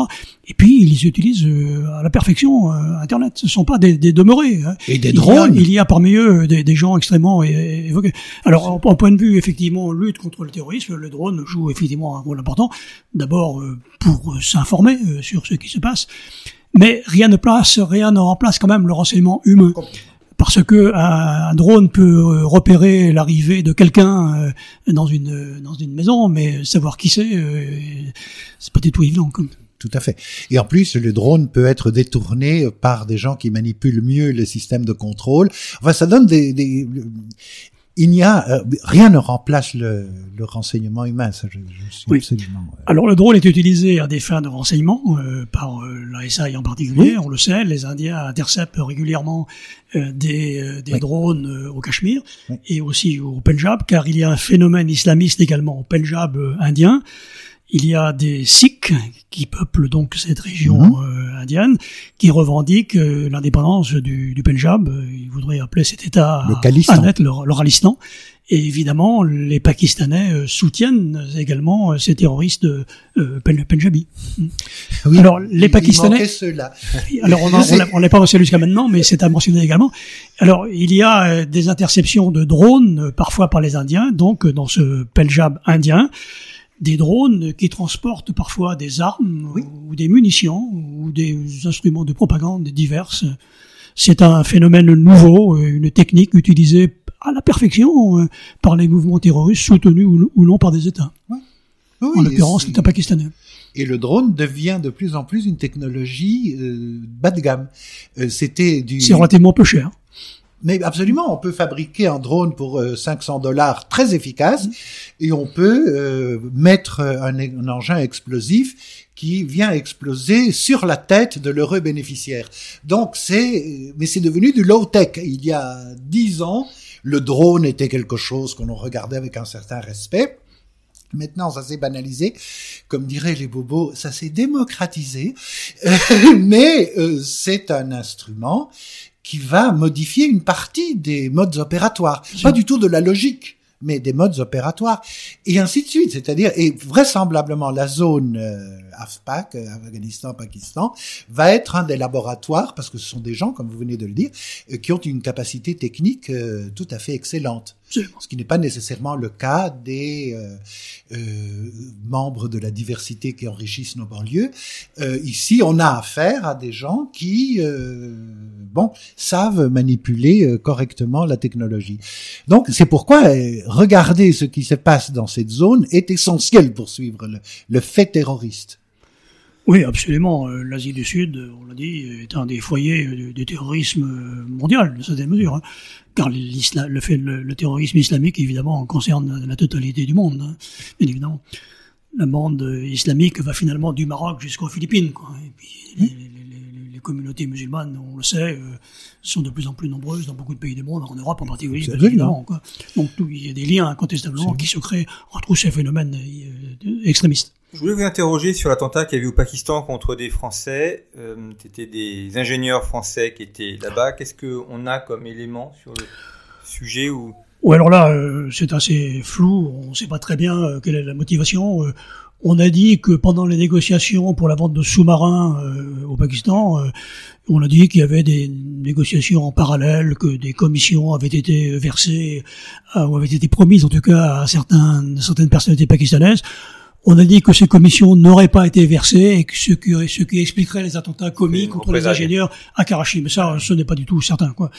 Et puis ils utilisent euh, à la perfection euh, Internet. Ce ne sont pas des, des demeurés. Hein. Et des drones. Il y a, parmi eux des, des gens extrêmement évoqués. Alors, en, en, point de vue effectivement lutte contre le terrorisme, le drone joue effectivement un rôle important. D'abord pour s'informer sur ce qui se passe mais rien ne place, rien ne remplace quand même le renseignement humain. Parce que un, drone peut euh, repérer l'arrivée de quelqu'un euh, dans une dans une maison, mais savoir qui c'est, euh, c'est pas du tout évident. Comme. Tout à fait. Et en plus, le drone peut être détourné par des gens qui manipulent mieux le système de contrôle. Enfin, ça donne des, des il n'y a euh, rien ne remplace le, le, renseignement humain. Ça, je, je suis oui. absolument. Alors le drone est utilisé à des fins de renseignement euh, par euh, la SAI en particulier. On le sait, les Indiens interceptent régulièrement euh, des, euh, des oui. drones au Cachemire et aussi au Punjab, car il y a un phénomène islamiste également au Punjab indien. Il y a des Sikhs qui peuplent donc cette région mmh. euh, indienne, qui revendiquent euh, l'indépendance du, du, Punjab. Ils voudraient appeler cet État le Khalistan. Net, le, le Ralistan. Et évidemment, les Pakistanais euh, soutiennent également ces terroristes euh, punjabi. Oui, alors les Pakistanais. alors on n'est pas mentionné jusqu'à maintenant, mais c'est à mentionner également. Alors il y a des interceptions de drones parfois par les Indiens, donc dans ce Punjab indien des drones qui transportent parfois des armes oui. ou des munitions ou des instruments de propagande diverses. C'est un phénomène nouveau, une technique utilisée à la perfection euh, par les mouvements terroristes soutenus ou non par des États. Oui. Oui, en l'occurrence l'État pakistanais. Et le drone devient de plus en plus une technologie euh, bas de gamme. Euh, C'était du. C'est relativement peu cher. Mais absolument, on peut fabriquer un drone pour 500 dollars très efficace et on peut euh, mettre un, un, engin explosif qui vient exploser sur la tête de l'heureux bénéficiaire. Donc c'est, mais c'est devenu du low tech. Il y a dix ans, le drone était quelque chose qu'on regardait avec un certain respect. Maintenant, ça s'est banalisé, comme diraient les bobos, ça s'est démocratisé, mais euh, c'est un instrument qui va modifier une partie des modes opératoires, pas du tout de la logique mais des modes opératoires, et ainsi de suite. C'est-à-dire, et vraisemblablement, la zone euh, AFPAC, euh, Afghanistan-Pakistan, va être un des laboratoires, parce que ce sont des gens, comme vous venez de le dire, euh, qui ont une capacité technique euh, tout à fait excellente. Ce qui n'est pas nécessairement le cas des euh, euh, membres de la diversité qui enrichissent nos banlieues. Euh, ici, on a affaire à des gens qui, bon, savent manipuler correctement la technologie. Donc, c'est pourquoi regarder ce qui se passe dans cette zone est essentiel pour suivre le, le fait terroriste. Oui, absolument. L'Asie du Sud, on l'a dit, est un des foyers du, terrorisme mondial, de certaines mesures. Hein. Car le, fait, le, le, terrorisme islamique, évidemment, concerne la totalité du monde, hein, bien évidemment. La bande islamique va finalement du Maroc jusqu'aux Philippines. Quoi. Et puis, les, communautés musulmanes, on le sait, euh, sont de plus en plus nombreuses dans beaucoup de pays du monde, en Europe en particulier, évidemment. Quoi. Donc tout, il y a des liens incontestablement qui se créent entre tous ces phénomènes euh, extrémistes. Je voulais vous interroger sur l'attentat qu'il y a eu au Pakistan contre des Français. Euh, C'était des ingénieurs français qui étaient là-bas. Qu'est-ce qu'on a comme élément sur le sujet ou? Ou alors là, euh, c'est assez flou. On ne sait pas très bien euh, quelle est la motivation. Euh, on a dit que pendant les négociations pour la vente de sous-marins euh, au Pakistan, on a dit qu'il y avait des négociations en parallèle, que des commissions avaient été versées ou avaient été promises en tout cas à certains, certaines personnalités pakistanaises. On a dit que ces commissions n'auraient pas été versées et que ce qui, ce qui expliquerait les attentats commis contre les ingénieurs à Karachi. Mais ça, ce n'est pas du tout certain. Quoi.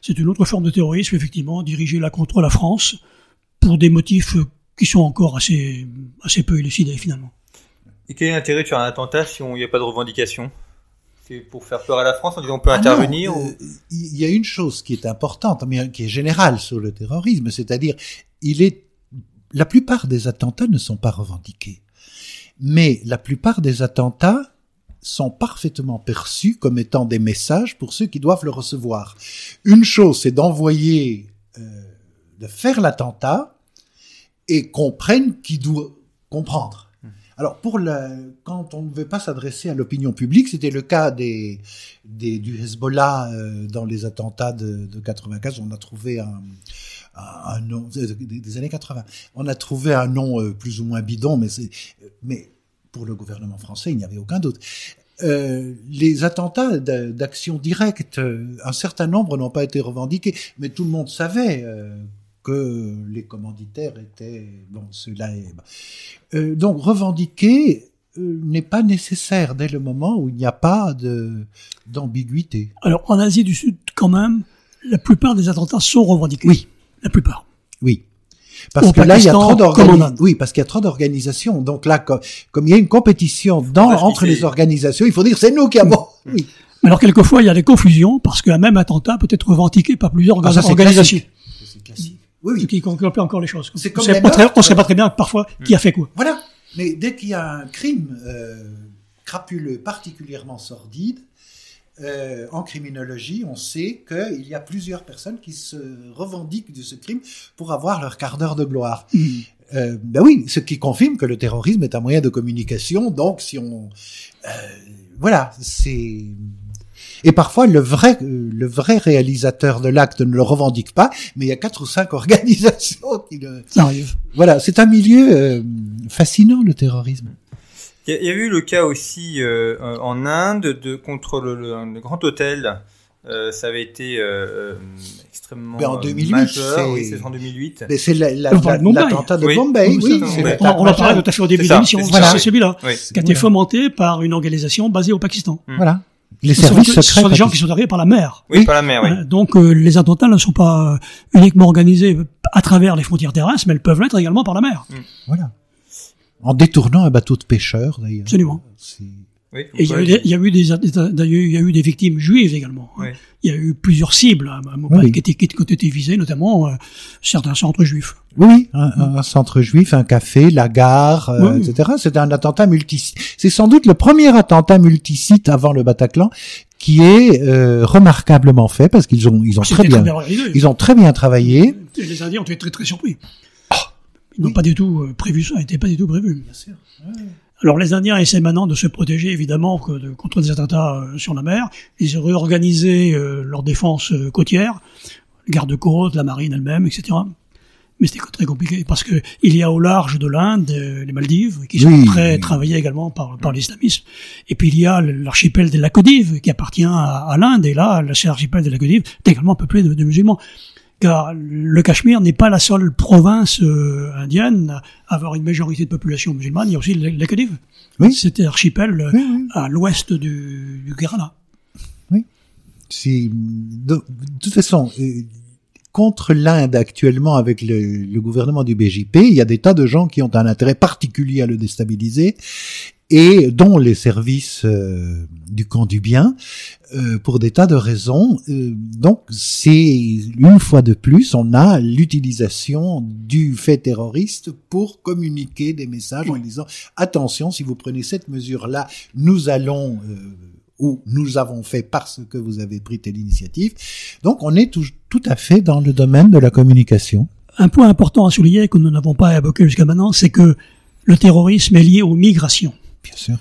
C'est une autre forme de terrorisme, effectivement, dirigée là contre la France pour des motifs qui sont encore assez, assez peu élucidés finalement. Et quel est l'intérêt de faire un attentat si il n'y a pas de revendication? C'est pour faire peur à la France en disant on peut ah intervenir non, euh, Il y a une chose qui est importante, mais qui est générale sur le terrorisme, c'est-à-dire il est la plupart des attentats ne sont pas revendiqués. Mais la plupart des attentats sont parfaitement perçus comme étant des messages pour ceux qui doivent le recevoir. Une chose, c'est d'envoyer, euh, de faire l'attentat et comprennent qui doit comprendre. Alors pour la, quand on ne veut pas s'adresser à l'opinion publique, c'était le cas des, des du Hezbollah euh, dans les attentats de, de 95. On a trouvé un, un nom des, années 80. On a trouvé un nom euh, plus ou moins bidon, mais c'est mais pour le gouvernement français, il n'y avait aucun doute. Euh, les attentats d'action directe, euh, un certain nombre n'ont pas été revendiqués, mais tout le monde savait euh, que les commanditaires étaient bon cela est euh, donc revendiquer n'est pas nécessaire dès le moment où il n'y a pas de d'ambiguïté. Alors en Asie du Sud, quand même, la plupart des attentats sont revendiqués. Oui, la plupart. Oui. Parce que là, il y a trop d'organisations. Oui, parce qu'il y a trop d'organisations. Donc là, comme, il y a une compétition dans, entre les organisations, il faut dire c'est nous qui avons. Oui. Mais alors quelquefois, il y a des confusions parce qu'un même attentat peut être revendiqué par plusieurs ah, organisations. C'est classique. Oui, oui. Ce qui complique encore les choses. C'est comme on ne sait pas très bien parfois qui a fait quoi. Voilà. Mais dès qu'il y a un crime euh, crapuleux particulièrement sordide, euh, en criminologie, on sait qu'il y a plusieurs personnes qui se revendiquent de ce crime pour avoir leur quart d'heure de gloire. Mm. Euh, ben oui, ce qui confirme que le terrorisme est un moyen de communication. Donc, si on, euh, voilà, c'est et parfois le vrai le vrai réalisateur de l'acte ne le revendique pas, mais il y a quatre ou cinq organisations qui le. Ça arrive. Voilà, c'est un milieu euh, fascinant le terrorisme. Il y, a eu le cas aussi euh, en Inde de contre le, le, Grand Hôtel. Euh, ça avait été euh, extrêmement ben en 2008, majeur. Oui, c'est en 2008. Mais c'est l'attentat de Bombay. Oui, oui, on, on en parlait tout à fait au début de l'émission. Voilà. C'est celui-là qui a été fomenté par une organisation basée au Pakistan. Hmm. Voilà. Les services secrets. Ce sont des gens qui sont arrivés par la mer. Oui, par la mer, oui. Donc les attentats ne sont pas uniquement organisés à travers les frontières terrestres, mais elles peuvent l'être également par la mer. Voilà. En détournant un bateau de pêcheurs, d'ailleurs. Absolument. Oui, et il y, a eu des, il y a eu des, il y a eu des victimes juives également. Hein. Oui. Il y a eu plusieurs cibles à oui. qui, étaient, qui ont été visées, notamment euh, certains centres juifs. Oui, un, un, centre juif, un café, la gare, euh, etc. C'était un attentat multisite. C'est sans doute le premier attentat multisite avant le Bataclan qui est euh, remarquablement fait parce qu'ils ont ils ont très bien, très bien ils ont très bien travaillé. Et les Indiens ont été très très surpris. Ils n'ont pas du tout euh, prévu ça, n'était pas du tout prévu. Bien sûr. Alors les Indiens essaient maintenant de se protéger évidemment contre des attentats euh, sur la mer. Ils ont réorganisé euh, leur défense côtière, garde-côte, la marine elle-même, etc. Mais c'était très compliqué parce que il y a au large de l'Inde les Maldives qui sont très travaillées également par, par l'islamisme. Et puis il y a l'archipel des Lacodives qui appartient à, l'Inde et là l'archipel des Lacodives est également peuplé de musulmans car le Cachemire n'est pas la seule province euh, indienne à avoir une majorité de population musulmane. Il y a aussi Khedives. Oui. C'était archipel euh, à l'ouest du, du Kerala. Oui. De, toute façon euh, contre l'Inde actuellement avec le, le, gouvernement du BJP, il y a des tas de gens qui ont un intérêt particulier à le déstabiliser et dont les services euh, du camp du bien euh, pour des tas de raisons. Euh, donc c'est une fois de plus, on a l'utilisation du fait terroriste pour communiquer des messages en disant attention, si vous prenez cette mesure-là, nous allons ou nous avons fait parce que vous avez pris telle initiative. Donc on est tout, tout à fait dans le domaine de la communication. Un point important à souligner que nous n'avons pas évoqué jusqu'à maintenant, c'est que le terrorisme est lié aux migrations. Bien sûr.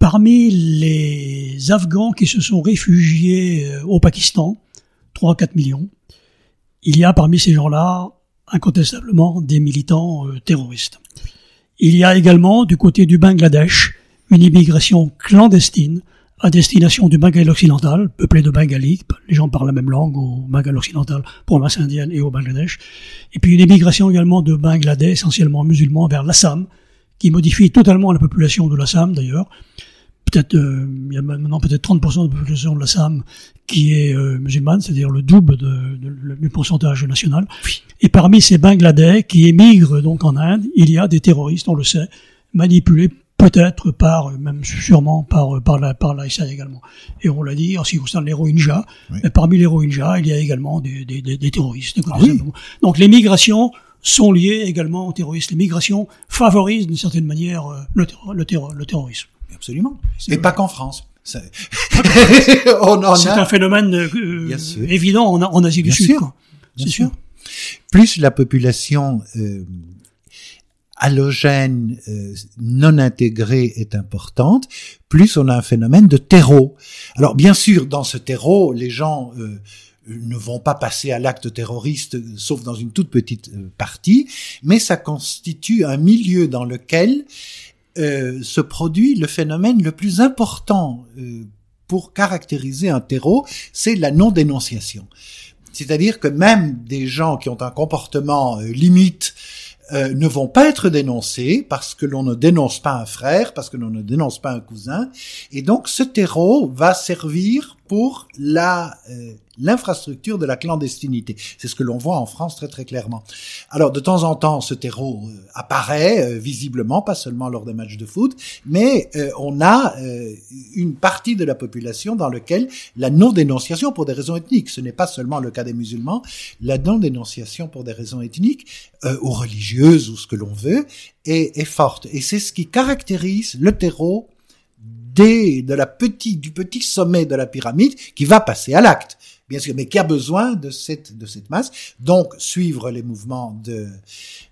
Parmi les Afghans qui se sont réfugiés euh, au Pakistan, 3 4 millions, il y a parmi ces gens-là incontestablement des militants euh, terroristes. Il y a également du côté du Bangladesh une immigration clandestine à destination du Bengale occidental, peuplé de Bengalis, les gens parlent la même langue au Bengale occidental, province indienne et au Bangladesh, et puis une immigration également de Bangladesh, essentiellement musulmans, vers l'Assam, qui modifie totalement la population de l'Assam d'ailleurs. Peut-être euh, il y a maintenant peut-être 30% de la population de l'Assam qui est euh, musulmane, c'est-à-dire le double de, de, du pourcentage national. Et parmi ces Bangladais qui émigrent donc en Inde, il y a des terroristes, on le sait, manipulés peut-être par, même sûrement par par la par également. Et on l'a dit en ce qui concerne les Rohingyas, mais parmi les Rohingyas, il y a également des, des, des, terroristes. Ah donc les migrations sont liées également au terrorisme. Les migrations favorisent d'une certaine manière euh, le, le, le terrorisme. Absolument. Et pas qu'en France. C'est un phénomène euh, évident en, en, Asie du Sud. C'est sûr. Plus la population euh, halogène euh, non intégré est importante, plus on a un phénomène de terreau. Alors bien sûr, dans ce terreau, les gens euh, ne vont pas passer à l'acte terroriste, sauf dans une toute petite partie, mais ça constitue un milieu dans lequel se produit le phénomène le plus important pour caractériser un terreau, c'est la non-dénonciation. C'est-à-dire que même des gens qui ont un comportement limite euh, ne vont pas être dénoncés parce que l'on ne dénonce pas un frère, parce que l'on ne dénonce pas un cousin. Et donc ce terreau va servir pour la euh, l'infrastructure de la clandestinité. C'est ce que l'on voit en France très très clairement. Alors de temps en temps, ce terreau euh, apparaît euh, visiblement, pas seulement lors des matchs de foot, mais on a une partie de la population dans lequel la non-dénonciation pour des raisons ethniques, ce n'est pas seulement le cas des musulmans, la non-dénonciation pour des raisons ethniques ou religieuses ou ce que l'on veut est, forte. Et c'est ce qui caractérise le terreau de la petite, du petit sommet de la pyramide qui va passer à l'acte. Bien sûr, mais qui a besoin de cette, de cette masse. Donc, suivre les mouvements de,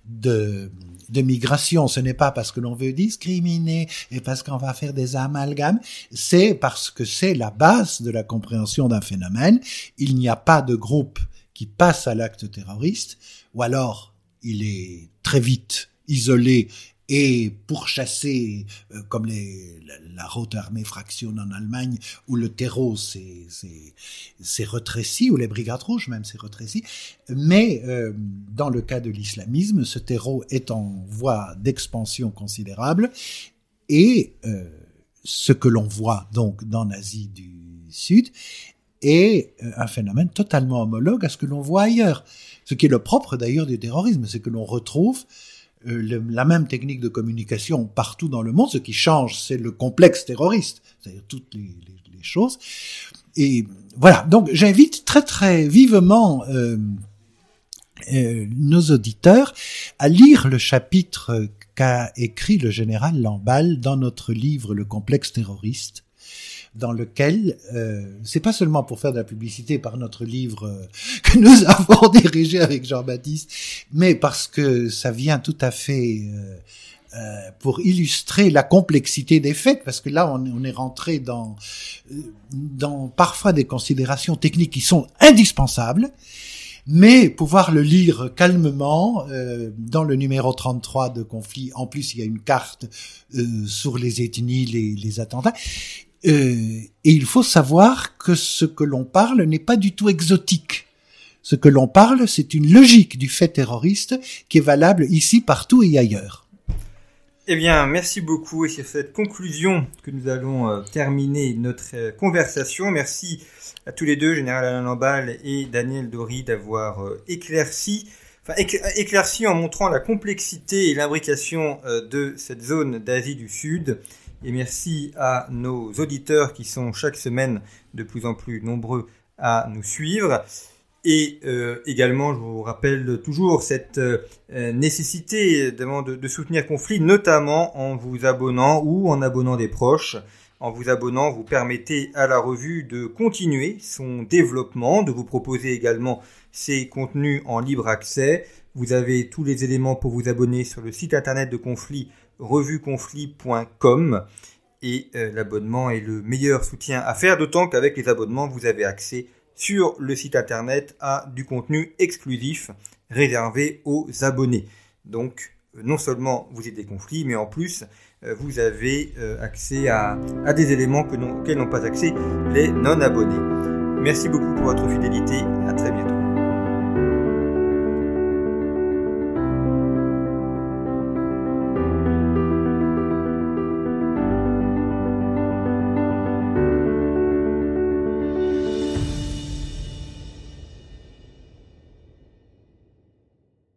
de, de migration, ce n'est pas parce que l'on veut discriminer et parce qu'on va faire des amalgames, c'est parce que c'est la base de la compréhension d'un phénomène. Il n'y a pas de groupe qui passe à l'acte terroriste, ou alors il est très vite isolé et pourchasser, euh, comme les, la, haute armée fractionne en Allemagne, où le terreau s'est retréci, ou les brigades rouges même s'est retréci. Mais euh, dans le cas de l'islamisme, ce terreau est en voie d'expansion considérable, et euh, ce que l'on voit donc dans l'Asie du Sud est un phénomène totalement homologue à ce que l'on voit ailleurs. Ce qui est le propre d'ailleurs du terrorisme, c'est que l'on retrouve euh, la même technique de communication partout dans le monde. Ce qui change, c'est le complexe terroriste, c'est-à-dire toutes les, choses. Et voilà, donc j'invite très très vivement euh, euh, nos auditeurs à lire le chapitre qu'a écrit le général Lamballe dans notre livre Le complexe terroriste dans lequel euh, c'est pas seulement pour faire de la publicité par notre livre euh, que nous avons dirigé avec Jean-Baptiste, mais parce que ça vient tout à fait euh, euh, pour illustrer la complexité des faits, parce que là on, on est rentré dans dans parfois des considérations techniques qui sont indispensables, mais pouvoir le lire calmement euh, dans le numéro 33 de conflit. En plus, il y a une carte euh, sur les ethnies, les, les attentats. Euh, et il faut savoir que ce que l'on parle n'est pas du tout exotique. Ce que l'on parle, c'est une logique du fait terroriste qui est valable ici, partout et ailleurs. Eh bien, merci beaucoup. Et c'est cette conclusion que nous allons euh, terminer notre euh, conversation. Merci à tous les deux, Général Alain Lamballe et Daniel Dory, d'avoir éclairci, éclairci en montrant la complexité et l'imbrication de cette zone d'Asie du Sud et merci à nos auditeurs qui sont chaque semaine de plus en plus nombreux à nous suivre. Et euh, également, je vous rappelle toujours cette euh, nécessité de, soutenir Conflit, notamment en vous abonnant ou en abonnant des proches. En vous abonnant, vous permettez à la revue de continuer son développement, de vous proposer également ses contenus en libre accès. Vous avez tous les éléments pour vous abonner sur le site internet de Conflit revueconflit.com et euh, l'abonnement est le meilleur soutien à faire, d'autant qu'avec les abonnements, vous avez accès sur le site internet à du contenu exclusif réservé aux abonnés. Donc, euh, non seulement vous des conflits, mais en plus, euh, vous avez accès à, à, des éléments que auxquels n'ont pas accès les non-abonnés. Merci beaucoup pour votre fidélité. À très bientôt.